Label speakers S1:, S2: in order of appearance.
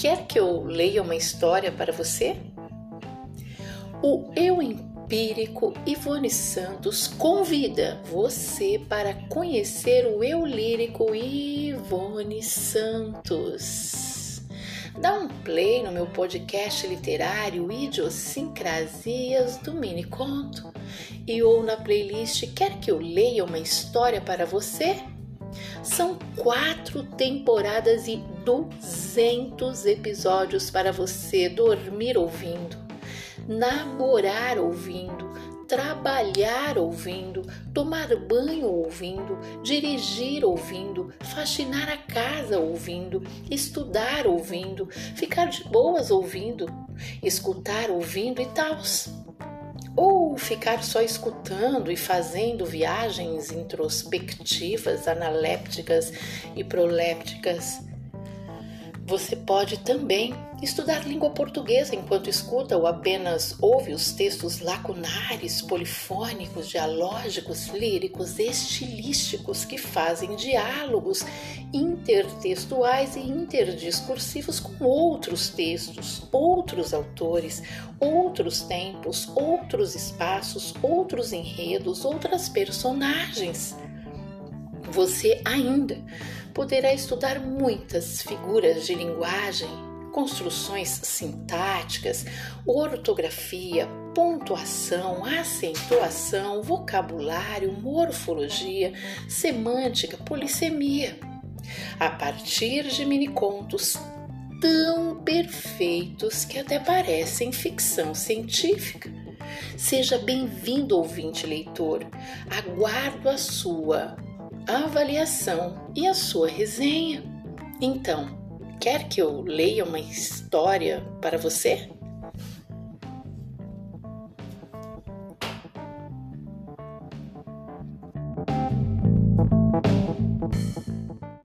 S1: Quer que eu leia uma história para você? O Eu Empírico Ivone Santos convida você para conhecer o Eu Lírico Ivone Santos. Dá um play no meu podcast literário Idiosincrasias do Mini Conto e ou na playlist Quer que eu leia uma história para você? São quatro temporadas e 200 episódios para você dormir ouvindo, namorar ouvindo, trabalhar ouvindo, tomar banho ouvindo, dirigir ouvindo, faxinar a casa ouvindo, estudar ouvindo, ficar de boas ouvindo, escutar ouvindo e tal ou ficar só escutando e fazendo viagens introspectivas, analépticas e prolépticas. Você pode também estudar língua portuguesa enquanto escuta ou apenas ouve os textos lacunares, polifônicos, dialógicos, líricos, estilísticos que fazem diálogos intertextuais e interdiscursivos com outros textos, outros autores, outros tempos, outros espaços, outros enredos, outras personagens. Você ainda poderá estudar muitas figuras de linguagem, construções sintáticas, ortografia, pontuação, acentuação, vocabulário, morfologia, semântica, polissemia. A partir de minicontos tão perfeitos que até parecem ficção científica. Seja bem-vindo, ouvinte leitor. Aguardo a sua avaliação e a sua resenha. Então, quer que eu leia uma história para você?